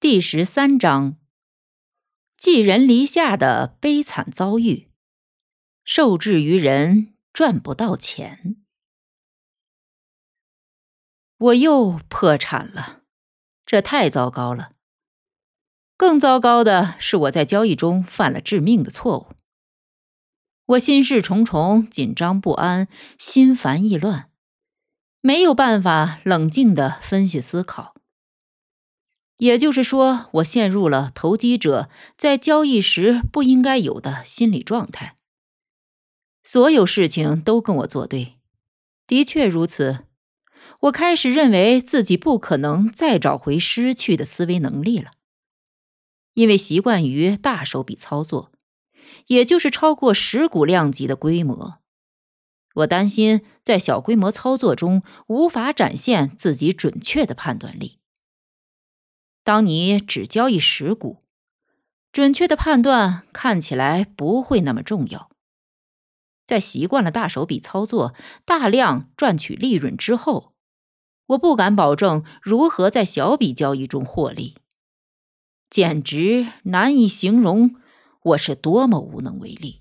第十三章：寄人篱下的悲惨遭遇，受制于人赚不到钱。我又破产了，这太糟糕了。更糟糕的是，我在交易中犯了致命的错误。我心事重重，紧张不安，心烦意乱，没有办法冷静的分析思考。也就是说，我陷入了投机者在交易时不应该有的心理状态。所有事情都跟我作对，的确如此。我开始认为自己不可能再找回失去的思维能力了，因为习惯于大手笔操作，也就是超过十股量级的规模。我担心在小规模操作中无法展现自己准确的判断力。当你只交易十股，准确的判断看起来不会那么重要。在习惯了大手笔操作、大量赚取利润之后，我不敢保证如何在小笔交易中获利，简直难以形容我是多么无能为力。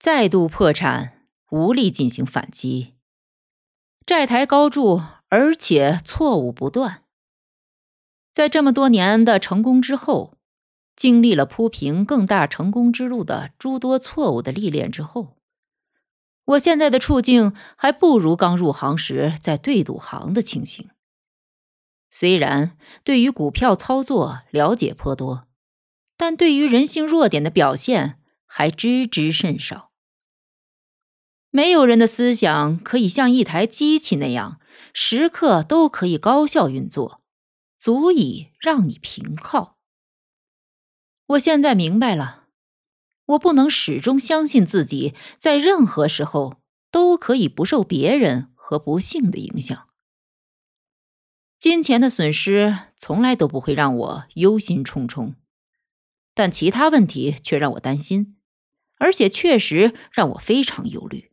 再度破产，无力进行反击，债台高筑，而且错误不断。在这么多年的成功之后，经历了铺平更大成功之路的诸多错误的历练之后，我现在的处境还不如刚入行时在对赌行的情形。虽然对于股票操作了解颇多，但对于人性弱点的表现还知之甚少。没有人的思想可以像一台机器那样，时刻都可以高效运作。足以让你平靠。我现在明白了，我不能始终相信自己在任何时候都可以不受别人和不幸的影响。金钱的损失从来都不会让我忧心忡忡，但其他问题却让我担心，而且确实让我非常忧虑。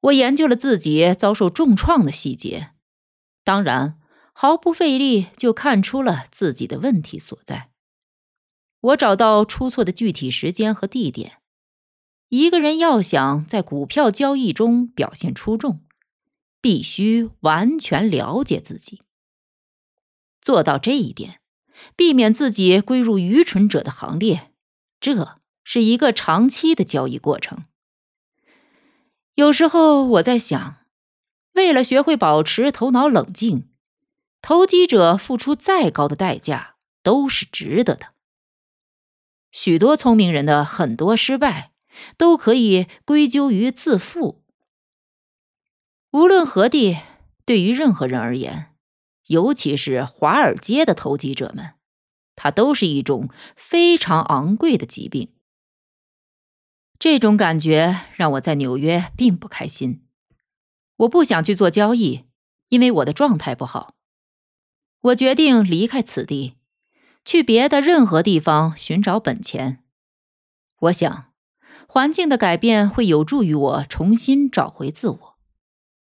我研究了自己遭受重创的细节，当然。毫不费力就看出了自己的问题所在。我找到出错的具体时间和地点。一个人要想在股票交易中表现出众，必须完全了解自己。做到这一点，避免自己归入愚蠢者的行列，这是一个长期的交易过程。有时候我在想，为了学会保持头脑冷静。投机者付出再高的代价都是值得的。许多聪明人的很多失败都可以归咎于自负。无论何地，对于任何人而言，尤其是华尔街的投机者们，它都是一种非常昂贵的疾病。这种感觉让我在纽约并不开心。我不想去做交易，因为我的状态不好。我决定离开此地，去别的任何地方寻找本钱。我想，环境的改变会有助于我重新找回自我。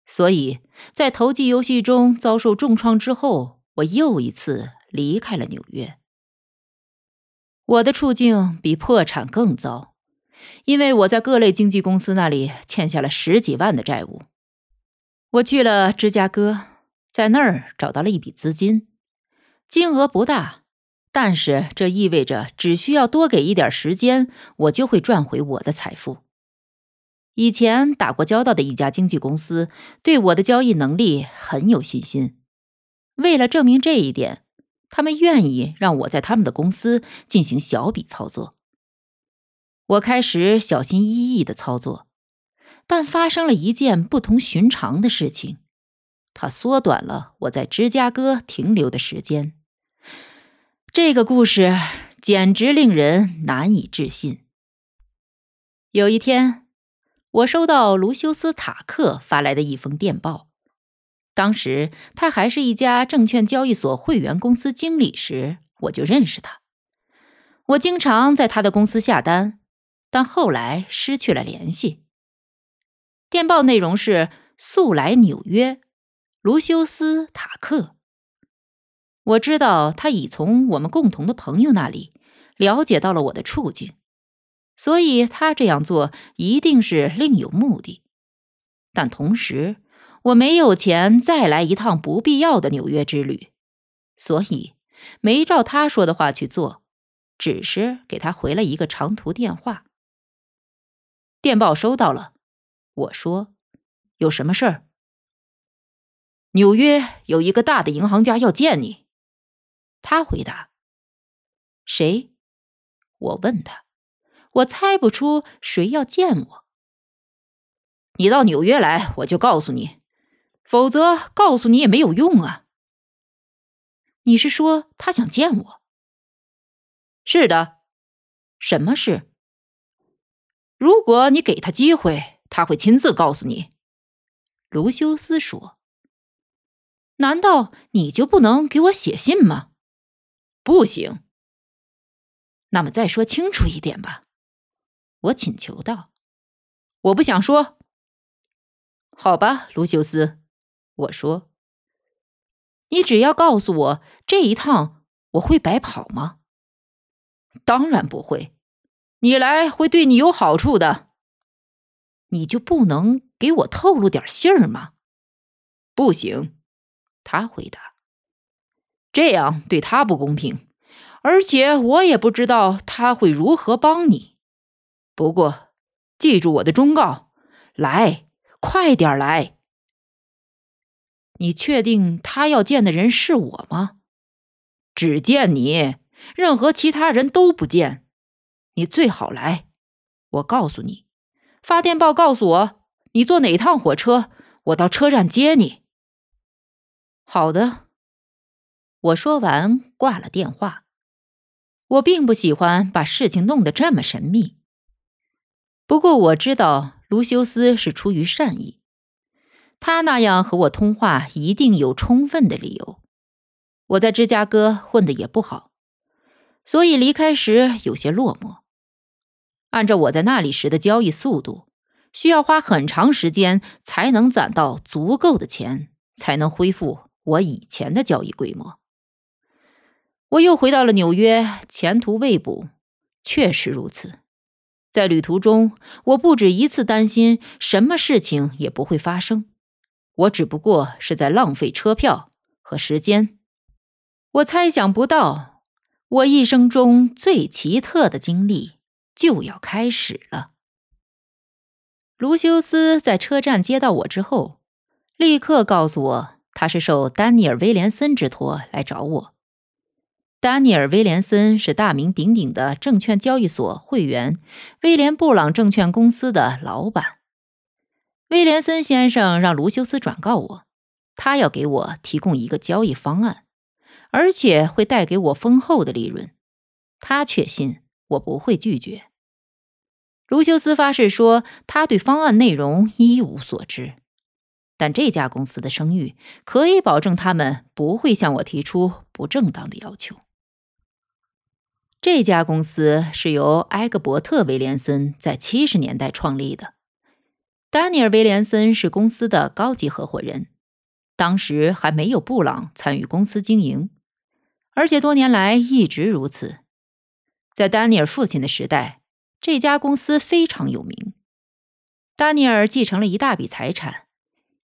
所以在投机游戏中遭受重创之后，我又一次离开了纽约。我的处境比破产更糟，因为我在各类经纪公司那里欠下了十几万的债务。我去了芝加哥。在那儿找到了一笔资金，金额不大，但是这意味着只需要多给一点时间，我就会赚回我的财富。以前打过交道的一家经纪公司对我的交易能力很有信心，为了证明这一点，他们愿意让我在他们的公司进行小笔操作。我开始小心翼翼的操作，但发生了一件不同寻常的事情。它缩短了我在芝加哥停留的时间。这个故事简直令人难以置信。有一天，我收到卢修斯·塔克发来的一封电报。当时他还是一家证券交易所会员公司经理时，我就认识他。我经常在他的公司下单，但后来失去了联系。电报内容是：“速来纽约，卢修斯·塔克。”我知道他已从我们共同的朋友那里了解到了我的处境，所以他这样做一定是另有目的。但同时，我没有钱再来一趟不必要的纽约之旅，所以没照他说的话去做，只是给他回了一个长途电话。电报收到了，我说：“有什么事儿？”纽约有一个大的银行家要见你。他回答：“谁？”我问他：“我猜不出谁要见我。”你到纽约来，我就告诉你；否则，告诉你也没有用啊。你是说他想见我？是的。什么事？如果你给他机会，他会亲自告诉你。卢修斯说：“难道你就不能给我写信吗？”不行。那么再说清楚一点吧，我请求道。我不想说。好吧，卢修斯，我说。你只要告诉我这一趟我会白跑吗？当然不会，你来会对你有好处的。你就不能给我透露点信儿吗？不行，他回答。这样对他不公平，而且我也不知道他会如何帮你。不过，记住我的忠告，来，快点来。你确定他要见的人是我吗？只见你，任何其他人都不见。你最好来。我告诉你，发电报告诉我你坐哪趟火车，我到车站接你。好的。我说完，挂了电话。我并不喜欢把事情弄得这么神秘。不过我知道卢修斯是出于善意，他那样和我通话一定有充分的理由。我在芝加哥混得也不好，所以离开时有些落寞。按照我在那里时的交易速度，需要花很长时间才能攒到足够的钱，才能恢复我以前的交易规模。我又回到了纽约，前途未卜。确实如此，在旅途中，我不止一次担心什么事情也不会发生。我只不过是在浪费车票和时间。我猜想不到，我一生中最奇特的经历就要开始了。卢修斯在车站接到我之后，立刻告诉我，他是受丹尼尔·威廉森之托来找我。丹尼尔·威廉森是大名鼎鼎的证券交易所会员威廉布朗证券公司的老板。威廉森先生让卢修斯转告我，他要给我提供一个交易方案，而且会带给我丰厚的利润。他确信我不会拒绝。卢修斯发誓说，他对方案内容一无所知。但这家公司的声誉可以保证他们不会向我提出不正当的要求。这家公司是由埃格伯特·威廉森在七十年代创立的，丹尼尔·威廉森是公司的高级合伙人。当时还没有布朗参与公司经营，而且多年来一直如此。在丹尼尔父亲的时代，这家公司非常有名。丹尼尔继承了一大笔财产，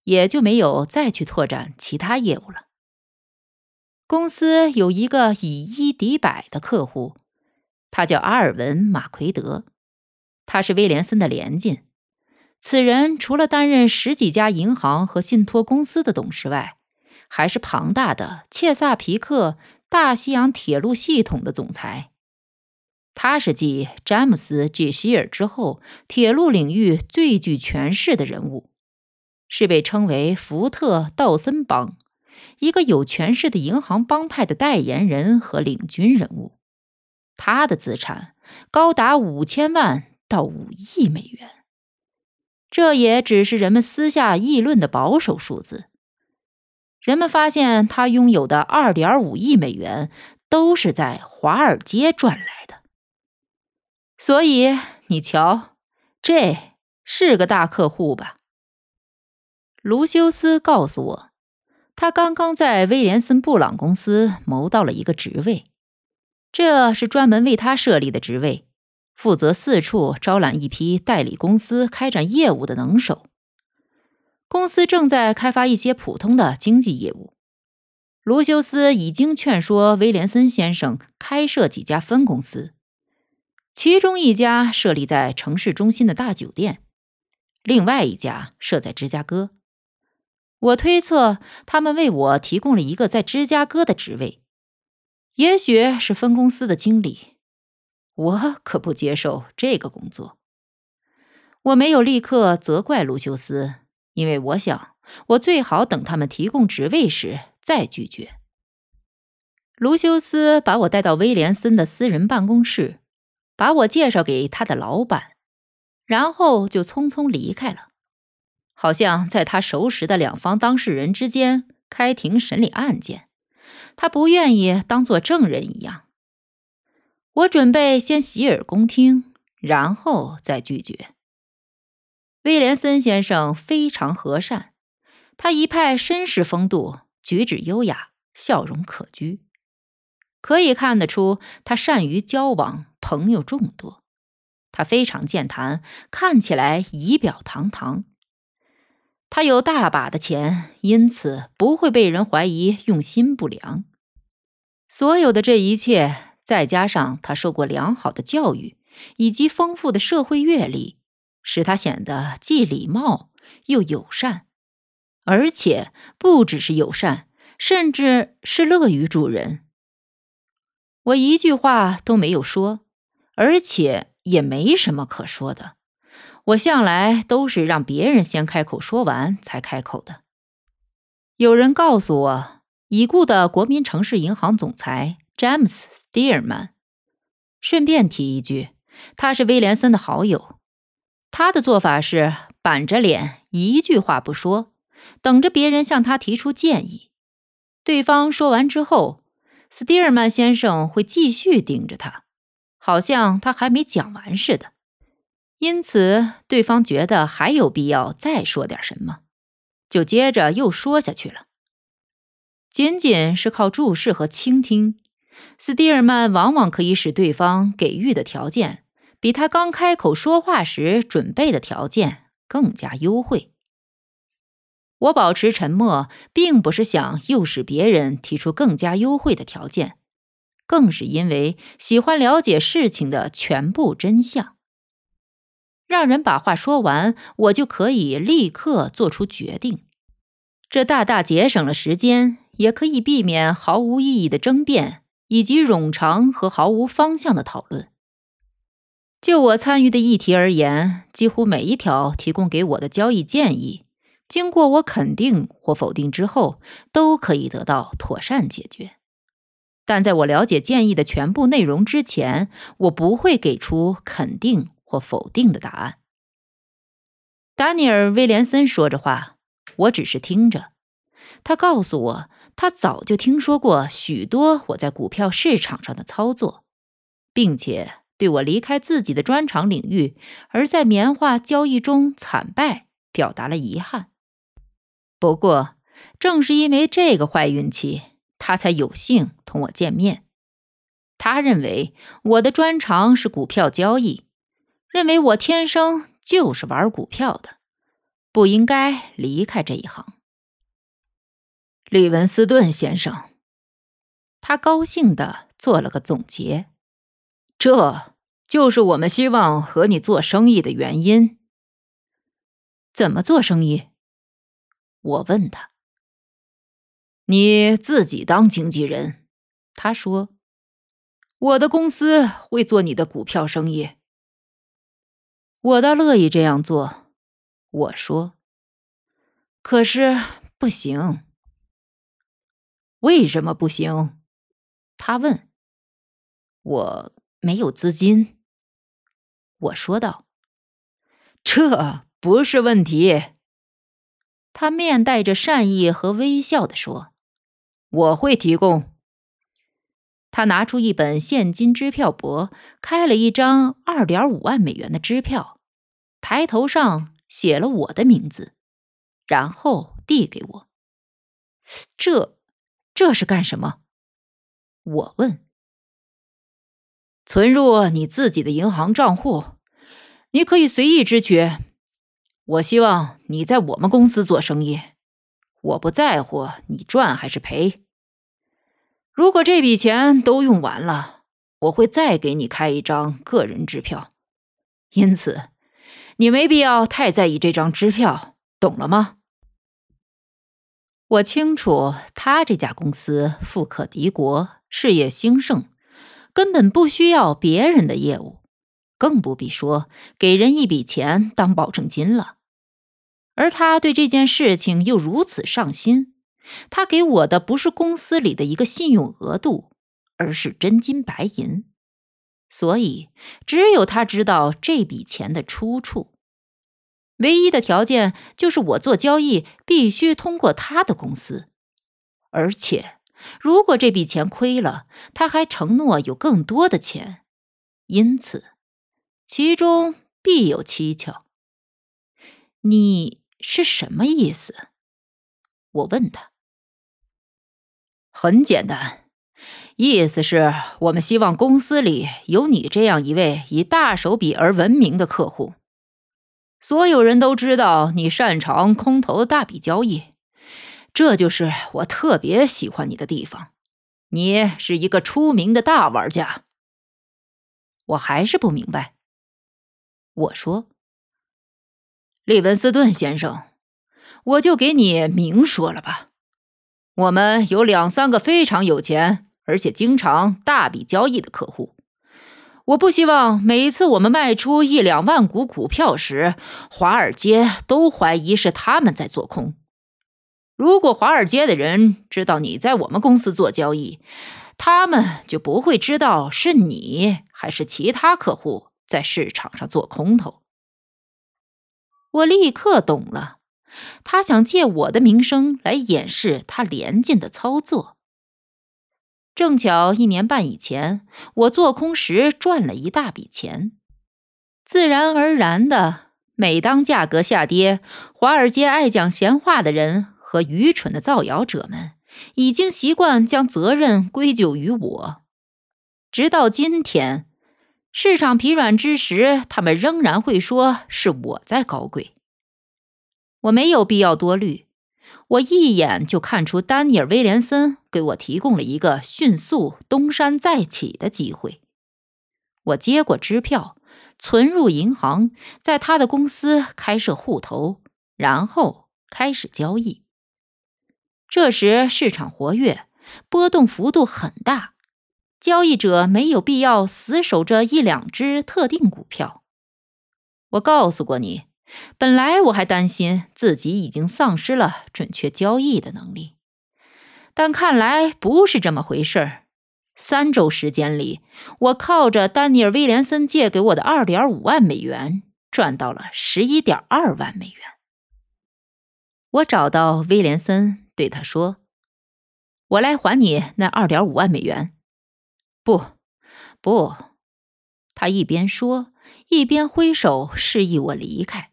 也就没有再去拓展其他业务了。公司有一个以一敌百的客户。他叫阿尔文·马奎德，他是威廉森的连襟。此人除了担任十几家银行和信托公司的董事外，还是庞大的切萨皮克大西洋铁路系统的总裁。他是继詹姆斯·吉希尔之后，铁路领域最具权势的人物。是被称为福特道森帮，一个有权势的银行帮派的代言人和领军人物。他的资产高达五千万到五亿美元，这也只是人们私下议论的保守数字。人们发现他拥有的二点五亿美元都是在华尔街赚来的。所以你瞧，这是个大客户吧？卢修斯告诉我，他刚刚在威廉森布朗公司谋到了一个职位。这是专门为他设立的职位，负责四处招揽一批代理公司开展业务的能手。公司正在开发一些普通的经济业务。卢修斯已经劝说威廉森先生开设几家分公司，其中一家设立在城市中心的大酒店，另外一家设在芝加哥。我推测他们为我提供了一个在芝加哥的职位。也许是分公司的经理，我可不接受这个工作。我没有立刻责怪卢修斯，因为我想我最好等他们提供职位时再拒绝。卢修斯把我带到威廉森的私人办公室，把我介绍给他的老板，然后就匆匆离开了，好像在他熟识的两方当事人之间开庭审理案件。他不愿意当做证人一样。我准备先洗耳恭听，然后再拒绝。威廉森先生非常和善，他一派绅士风度，举止优雅，笑容可掬，可以看得出他善于交往，朋友众多。他非常健谈，看起来仪表堂堂。他有大把的钱，因此不会被人怀疑用心不良。所有的这一切，再加上他受过良好的教育以及丰富的社会阅历，使他显得既礼貌又友善，而且不只是友善，甚至是乐于助人。我一句话都没有说，而且也没什么可说的。我向来都是让别人先开口说完才开口的。有人告诉我，已故的国民城市银行总裁詹姆斯·斯蒂尔曼。顺便提一句，他是威廉森的好友。他的做法是板着脸，一句话不说，等着别人向他提出建议。对方说完之后，斯蒂尔曼先生会继续盯着他，好像他还没讲完似的。因此，对方觉得还有必要再说点什么，就接着又说下去了。仅仅是靠注视和倾听，斯蒂尔曼往往可以使对方给予的条件比他刚开口说话时准备的条件更加优惠。我保持沉默，并不是想诱使别人提出更加优惠的条件，更是因为喜欢了解事情的全部真相。让人把话说完，我就可以立刻做出决定。这大大节省了时间，也可以避免毫无意义的争辩以及冗长和毫无方向的讨论。就我参与的议题而言，几乎每一条提供给我的交易建议，经过我肯定或否定之后，都可以得到妥善解决。但在我了解建议的全部内容之前，我不会给出肯定。或否定的答案。丹尼尔·威廉森说着话，我只是听着。他告诉我，他早就听说过许多我在股票市场上的操作，并且对我离开自己的专长领域，而在棉花交易中惨败表达了遗憾。不过，正是因为这个坏运气，他才有幸同我见面。他认为我的专长是股票交易。认为我天生就是玩股票的，不应该离开这一行。利文斯顿先生，他高兴的做了个总结，这就是我们希望和你做生意的原因。怎么做生意？我问他。你自己当经纪人，他说，我的公司会做你的股票生意。我倒乐意这样做，我说。可是不行。为什么不行？他问。我没有资金。我说道。这不是问题。他面带着善意和微笑的说：“我会提供。”他拿出一本现金支票簿，开了一张二点五万美元的支票，抬头上写了我的名字，然后递给我。这，这是干什么？我问。存入你自己的银行账户，你可以随意支取。我希望你在我们公司做生意，我不在乎你赚还是赔。如果这笔钱都用完了，我会再给你开一张个人支票。因此，你没必要太在意这张支票，懂了吗？我清楚，他这家公司富可敌国，事业兴盛，根本不需要别人的业务，更不必说给人一笔钱当保证金了。而他对这件事情又如此上心。他给我的不是公司里的一个信用额度，而是真金白银，所以只有他知道这笔钱的出处。唯一的条件就是我做交易必须通过他的公司，而且如果这笔钱亏了，他还承诺有更多的钱，因此其中必有蹊跷。你是什么意思？我问他。很简单，意思是我们希望公司里有你这样一位以大手笔而闻名的客户。所有人都知道你擅长空头大笔交易，这就是我特别喜欢你的地方。你是一个出名的大玩家。我还是不明白。我说：“利文斯顿先生，我就给你明说了吧。”我们有两三个非常有钱，而且经常大笔交易的客户。我不希望每一次我们卖出一两万股股票时，华尔街都怀疑是他们在做空。如果华尔街的人知道你在我们公司做交易，他们就不会知道是你还是其他客户在市场上做空头。我立刻懂了。他想借我的名声来掩饰他廉价的操作。正巧一年半以前，我做空时赚了一大笔钱，自然而然的，每当价格下跌，华尔街爱讲闲话的人和愚蠢的造谣者们已经习惯将责任归咎于我。直到今天，市场疲软之时，他们仍然会说是我在搞鬼。我没有必要多虑，我一眼就看出丹尼尔·威廉森给我提供了一个迅速东山再起的机会。我接过支票，存入银行，在他的公司开设户头，然后开始交易。这时市场活跃，波动幅度很大，交易者没有必要死守着一两只特定股票。我告诉过你。本来我还担心自己已经丧失了准确交易的能力，但看来不是这么回事儿。三周时间里，我靠着丹尼尔·威廉森借给我的二点五万美元，赚到了十一点二万美元。我找到威廉森，对他说：“我来还你那二点五万美元。”不，不，他一边说，一边挥手示意我离开。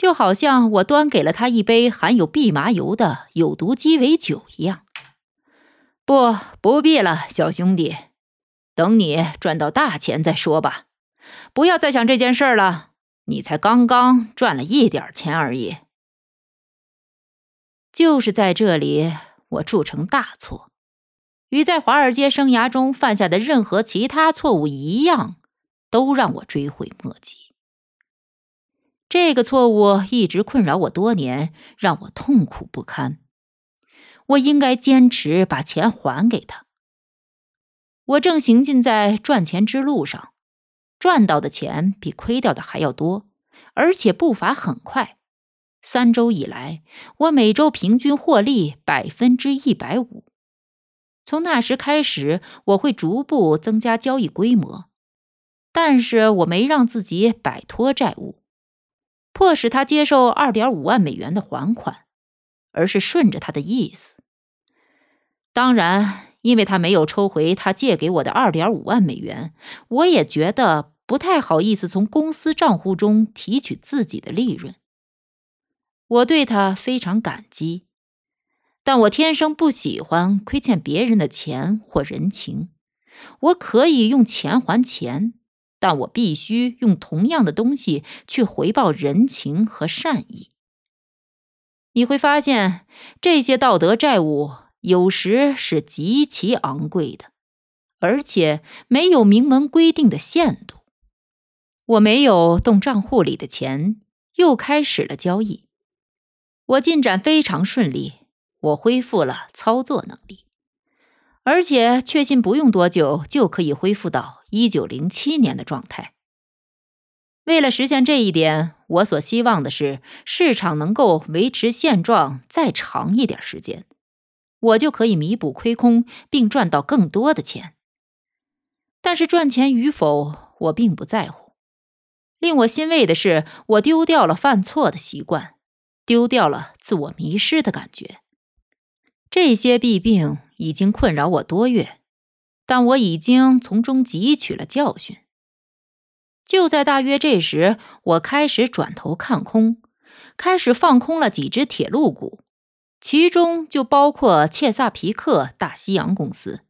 就好像我端给了他一杯含有蓖麻油的有毒鸡尾酒一样。不，不必了，小兄弟，等你赚到大钱再说吧。不要再想这件事了，你才刚刚赚了一点钱而已。就是在这里，我铸成大错，与在华尔街生涯中犯下的任何其他错误一样，都让我追悔莫及。这个错误一直困扰我多年，让我痛苦不堪。我应该坚持把钱还给他。我正行进在赚钱之路上，赚到的钱比亏掉的还要多，而且步伐很快。三周以来，我每周平均获利百分之一百五。从那时开始，我会逐步增加交易规模，但是我没让自己摆脱债务，迫使他接受二点五万美元的还款，而是顺着他的意思。当然，因为他没有抽回他借给我的二点五万美元，我也觉得不太好意思从公司账户中提取自己的利润。我对他非常感激。但我天生不喜欢亏欠别人的钱或人情。我可以用钱还钱，但我必须用同样的东西去回报人情和善意。你会发现，这些道德债务有时是极其昂贵的，而且没有明文规定的限度。我没有动账户里的钱，又开始了交易。我进展非常顺利。我恢复了操作能力，而且确信不用多久就可以恢复到一九零七年的状态。为了实现这一点，我所希望的是市场能够维持现状再长一点时间，我就可以弥补亏空并赚到更多的钱。但是赚钱与否，我并不在乎。令我欣慰的是，我丢掉了犯错的习惯，丢掉了自我迷失的感觉。这些弊病已经困扰我多月，但我已经从中汲取了教训。就在大约这时，我开始转头看空，开始放空了几只铁路股，其中就包括切萨皮克大西洋公司。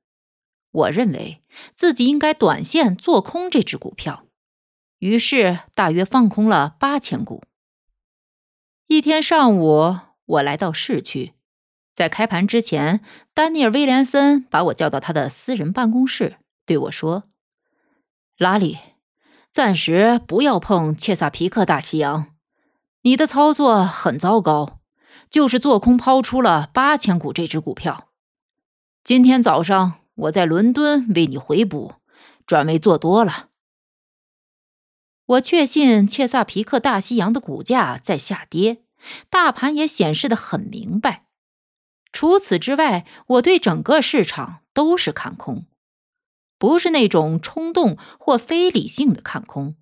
我认为自己应该短线做空这只股票，于是大约放空了八千股。一天上午，我来到市区。在开盘之前，丹尼尔·威廉森把我叫到他的私人办公室，对我说：“拉里，暂时不要碰切萨皮克大西洋，你的操作很糟糕，就是做空抛出了八千股这只股票。今天早上我在伦敦为你回补，转为做多了。我确信切萨皮克大西洋的股价在下跌，大盘也显示的很明白。”除此之外，我对整个市场都是看空，不是那种冲动或非理性的看空，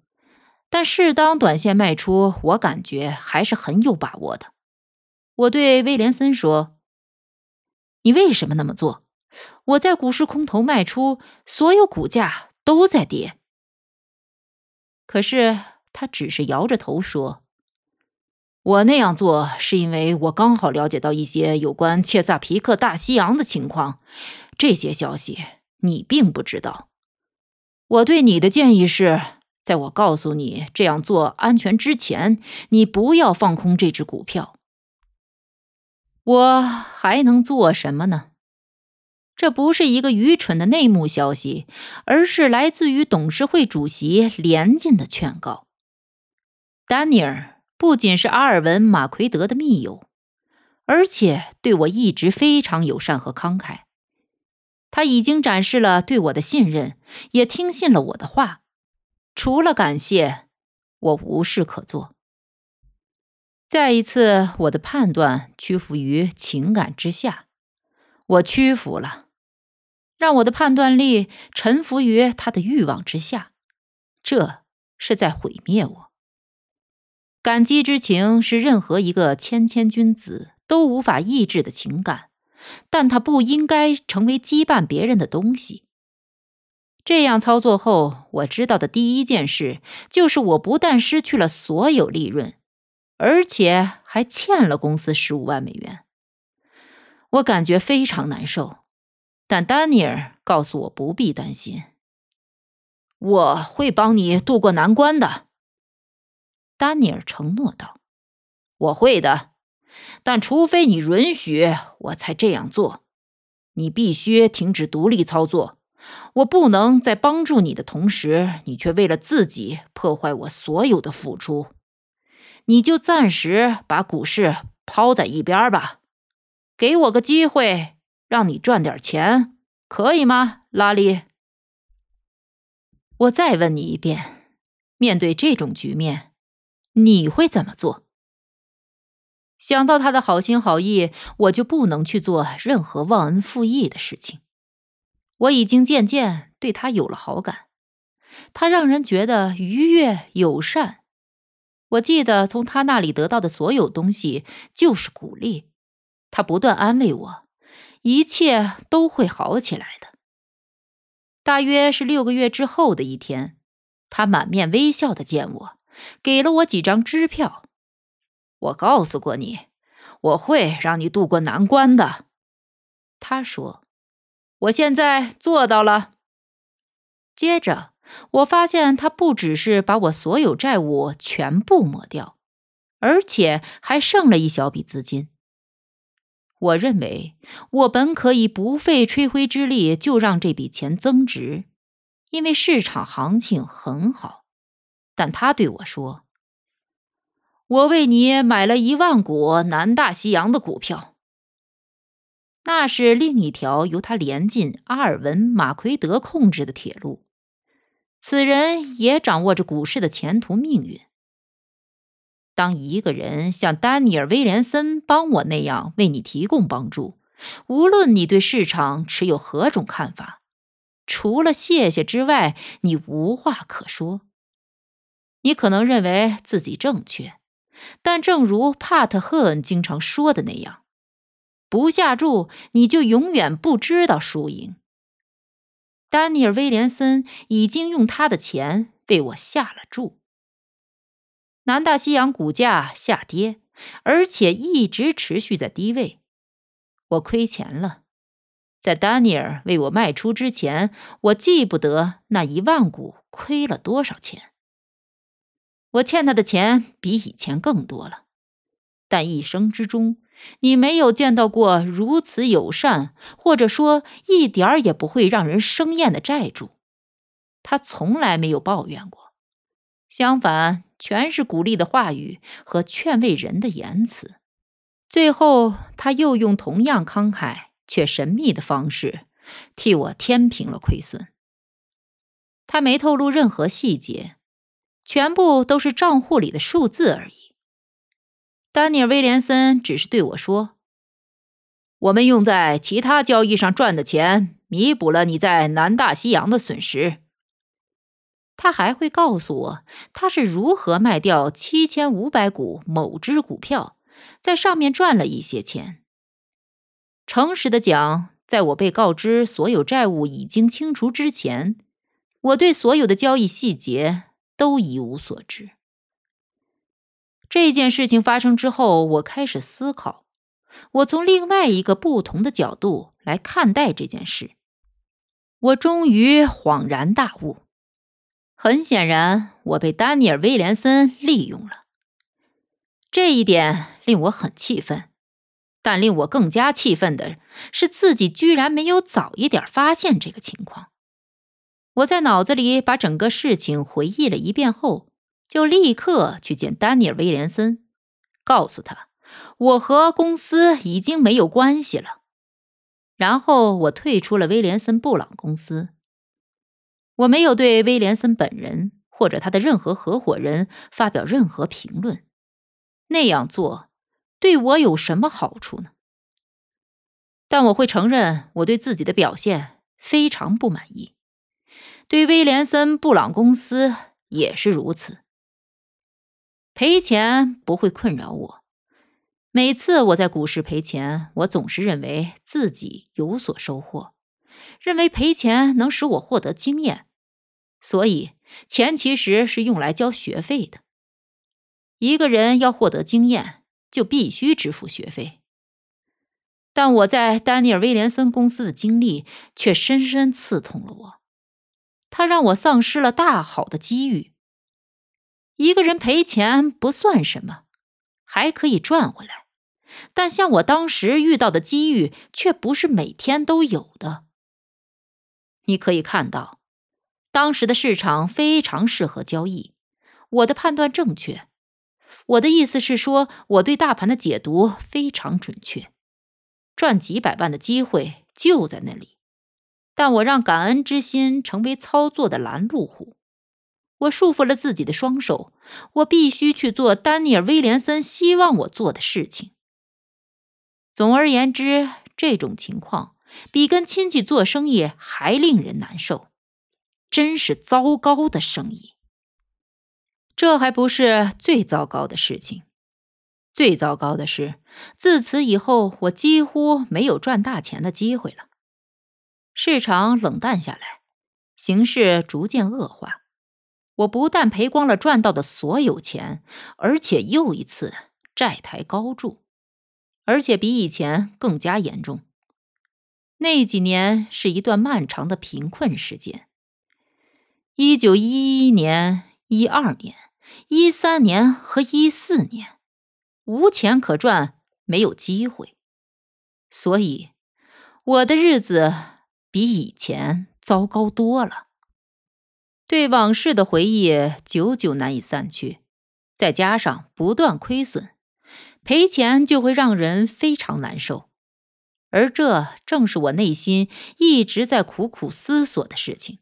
但适当短线卖出，我感觉还是很有把握的。我对威廉森说：“你为什么那么做？我在股市空头卖出，所有股价都在跌。”可是他只是摇着头说。我那样做是因为我刚好了解到一些有关切萨皮克大西洋的情况，这些消息你并不知道。我对你的建议是，在我告诉你这样做安全之前，你不要放空这只股票。我还能做什么呢？这不是一个愚蠢的内幕消息，而是来自于董事会主席连进的劝告，丹尼尔。不仅是阿尔文·马奎德的密友，而且对我一直非常友善和慷慨。他已经展示了对我的信任，也听信了我的话。除了感谢，我无事可做。再一次，我的判断屈服于情感之下，我屈服了，让我的判断力臣服于他的欲望之下，这是在毁灭我。感激之情是任何一个谦谦君子都无法抑制的情感，但它不应该成为羁绊别人的东西。这样操作后，我知道的第一件事就是，我不但失去了所有利润，而且还欠了公司十五万美元。我感觉非常难受，但丹尼尔告诉我不必担心，我会帮你渡过难关的。丹尼尔承诺道：“我会的，但除非你允许，我才这样做。你必须停止独立操作。我不能在帮助你的同时，你却为了自己破坏我所有的付出。你就暂时把股市抛在一边吧，给我个机会，让你赚点钱，可以吗，拉里？我再问你一遍：面对这种局面。”你会怎么做？想到他的好心好意，我就不能去做任何忘恩负义的事情。我已经渐渐对他有了好感，他让人觉得愉悦友善。我记得从他那里得到的所有东西就是鼓励，他不断安慰我，一切都会好起来的。大约是六个月之后的一天，他满面微笑的见我，给了我几张支票。我告诉过你，我会让你渡过难关的。他说：“我现在做到了。”接着，我发现他不只是把我所有债务全部抹掉，而且还剩了一小笔资金。我认为我本可以不费吹灰之力就让这笔钱增值，因为市场行情很好。但他对我说：“我为你买了一万股南大西洋的股票，那是另一条由他连进阿尔文·马奎德控制的铁路。此人也掌握着股市的前途命运。”当一个人像丹尼尔·威廉森帮我那样为你提供帮助，无论你对市场持有何种看法，除了谢谢之外，你无话可说。你可能认为自己正确，但正如帕特·赫恩经常说的那样，不下注你就永远不知道输赢。丹尼尔·威廉森已经用他的钱为我下了注。南大西洋股价下跌，而且一直持续在低位。我亏钱了。在丹尼尔为我卖出之前，我记不得那一万股亏了多少钱。我欠他的钱比以前更多了。但一生之中，你没有见到过如此友善，或者说一点儿也不会让人生厌的债主。他从来没有抱怨过，相反。全是鼓励的话语和劝慰人的言辞。最后，他又用同样慷慨却神秘的方式替我填平了亏损。他没透露任何细节，全部都是账户里的数字而已。丹尼尔·威廉森只是对我说：“我们用在其他交易上赚的钱，弥补了你在南大西洋的损失。”他还会告诉我他是如何卖掉七千五百股某只股票，在上面赚了一些钱。诚实的讲，在我被告知所有债务已经清除之前，我对所有的交易细节都一无所知。这件事情发生之后，我开始思考，我从另外一个不同的角度来看待这件事。我终于恍然大悟。很显然，我被丹尼尔·威廉森利用了，这一点令我很气愤。但令我更加气愤的是，自己居然没有早一点发现这个情况。我在脑子里把整个事情回忆了一遍后，就立刻去见丹尼尔·威廉森，告诉他我和公司已经没有关系了。然后我退出了威廉森·布朗公司。我没有对威廉森本人或者他的任何合伙人发表任何评论，那样做对我有什么好处呢？但我会承认我对自己的表现非常不满意，对威廉森布朗公司也是如此。赔钱不会困扰我，每次我在股市赔钱，我总是认为自己有所收获，认为赔钱能使我获得经验。所以，钱其实是用来交学费的。一个人要获得经验，就必须支付学费。但我在丹尼尔·威廉森公司的经历却深深刺痛了我，他让我丧失了大好的机遇。一个人赔钱不算什么，还可以赚回来，但像我当时遇到的机遇，却不是每天都有的。你可以看到。当时的市场非常适合交易，我的判断正确。我的意思是说，我对大盘的解读非常准确，赚几百万的机会就在那里。但我让感恩之心成为操作的拦路虎。我束缚了自己的双手，我必须去做丹尼尔·威廉森希望我做的事情。总而言之，这种情况比跟亲戚做生意还令人难受，真是糟糕的生意。这还不是最糟糕的事情，最糟糕的是，自此以后，我几乎没有赚大钱的机会了。市场冷淡下来，形势逐渐恶化。我不但赔光了赚到的所有钱，而且又一次债台高筑，而且比以前更加严重。那几年是一段漫长的贫困时间。一九一一年、一二年、一三年和一四年，无钱可赚，没有机会，所以我的日子比以前糟糕多了。对往事的回忆久久难以散去，再加上不断亏损，赔钱就会让人非常难受，而这正是我内心一直在苦苦思索的事情。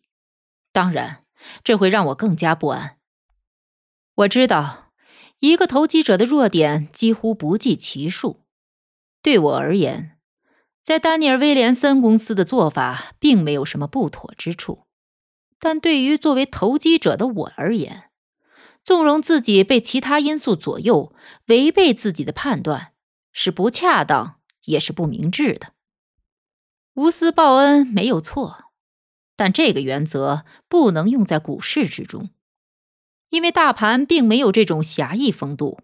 当然，这会让我更加不安。我知道，一个投机者的弱点几乎不计其数。对我而言，在丹尼尔·威廉森公司的做法并没有什么不妥之处。但对于作为投机者的我而言，纵容自己被其他因素左右，违背自己的判断，是不恰当，也是不明智的。无私报恩没有错，但这个原则不能用在股市之中，因为大盘并没有这种侠义风度，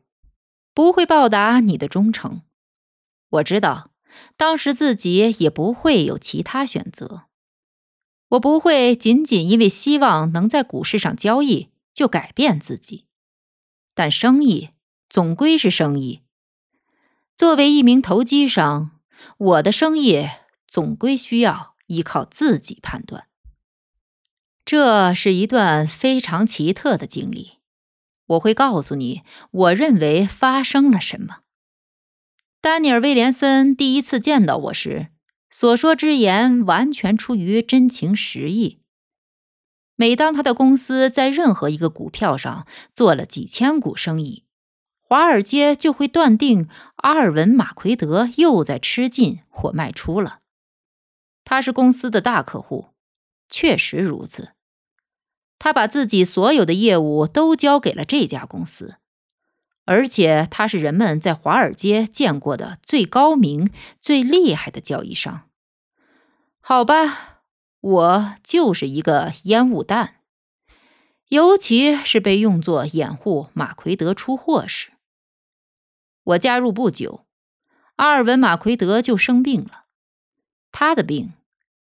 不会报答你的忠诚。我知道，当时自己也不会有其他选择。我不会仅仅因为希望能在股市上交易就改变自己，但生意总归是生意。作为一名投机商，我的生意总归需要依靠自己判断。这是一段非常奇特的经历，我会告诉你我认为发生了什么。丹尼尔·威廉森第一次见到我时。所说之言完全出于真情实意。每当他的公司在任何一个股票上做了几千股生意，华尔街就会断定阿尔文·马奎德又在吃进或卖出了。他是公司的大客户，确实如此。他把自己所有的业务都交给了这家公司。而且他是人们在华尔街见过的最高明、最厉害的交易商。好吧，我就是一个烟雾弹，尤其是被用作掩护马奎德出货时。我加入不久，阿尔文·马奎德就生病了。他的病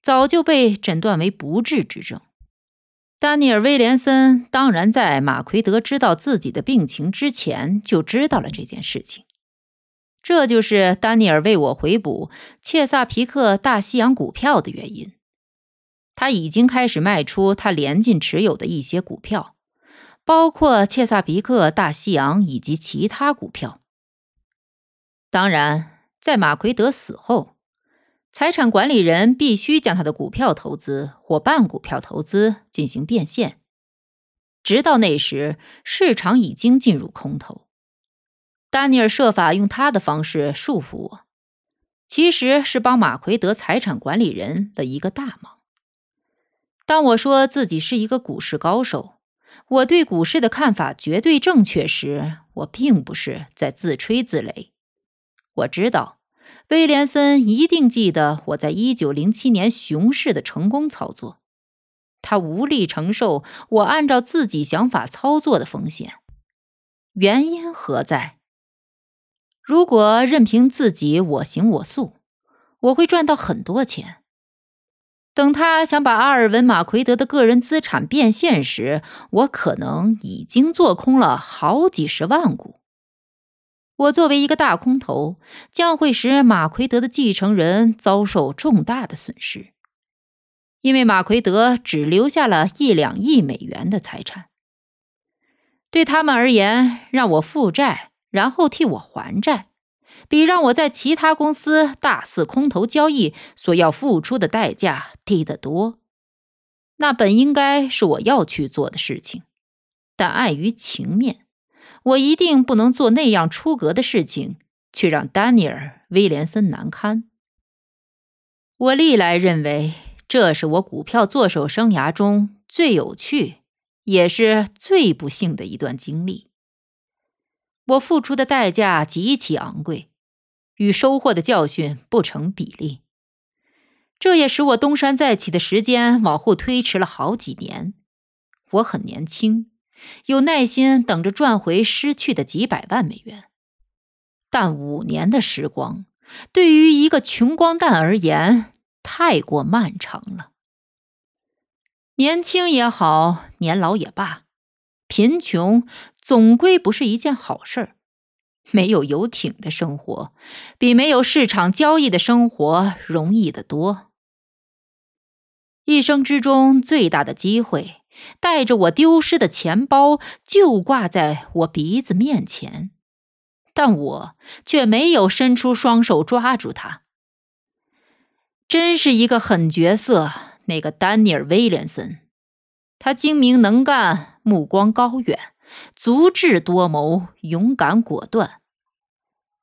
早就被诊断为不治之症。丹尼尔·威廉森当然在马奎德知道自己的病情之前就知道了这件事情，这就是丹尼尔为我回补切萨皮克大西洋股票的原因。他已经开始卖出他连进持有的一些股票，包括切萨皮克大西洋以及其他股票。当然，在马奎德死后。财产管理人必须将他的股票投资或半股票投资进行变现，直到那时，市场已经进入空头。丹尼尔设法用他的方式束缚我，其实是帮马奎德财产管理人的一个大忙。当我说自己是一个股市高手，我对股市的看法绝对正确时，我并不是在自吹自擂。我知道。威廉森一定记得我在一九零七年熊市的成功操作，他无力承受我按照自己想法操作的风险。原因何在？如果任凭自己我行我素，我会赚到很多钱。等他想把阿尔文·马奎德的个人资产变现时，我可能已经做空了好几十万股。我作为一个大空头，将会使马奎德的继承人遭受重大的损失，因为马奎德只留下了一两亿美元的财产。对他们而言，让我负债，然后替我还债，比让我在其他公司大肆空头交易所要付出的代价低得多。那本应该是我要去做的事情，但碍于情面，我一定不能做那样出格的事情，去让丹尼尔·威廉森难堪。我历来认为，这是我股票做手生涯中最有趣，也是最不幸的一段经历。我付出的代价极其昂贵，与收获的教训不成比例。这也使我东山再起的时间往后推迟了好几年。我很年轻，有耐心等着赚回失去的几百万美元，但五年的时光。对于一个穷光蛋而言，太过漫长了。年轻也好，年老也罢，贫穷总归不是一件好事儿。没有游艇的生活，比没有市场交易的生活容易得多。一生之中最大的机会，带着我丢失的钱包，就挂在我鼻子面前。但我却没有伸出双手抓住他。真是一个狠角色，那个丹尼尔·威廉森。他精明能干，目光高远，足智多谋，勇敢果断。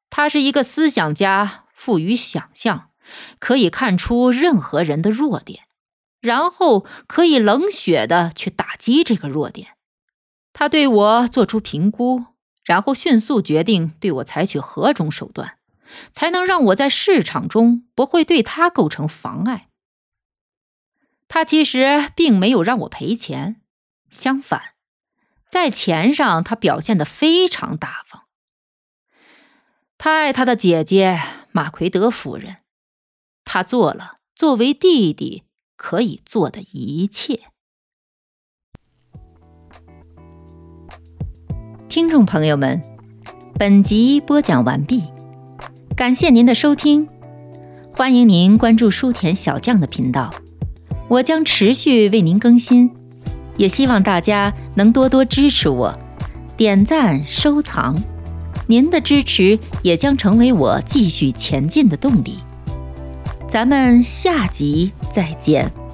他是一个思想家，富于想象，可以看出任何人的弱点，然后可以冷血的去打击这个弱点。他对我做出评估。然后迅速决定对我采取何种手段，才能让我在市场中不会对他构成妨碍。他其实并没有让我赔钱，相反，在钱上他表现得非常大方。他爱他的姐姐马奎德夫人，他做了作为弟弟可以做的一切。听众朋友们，本集播讲完毕，感谢您的收听，欢迎您关注书田小将的频道，我将持续为您更新，也希望大家能多多支持我，点赞收藏，您的支持也将成为我继续前进的动力。咱们下集再见。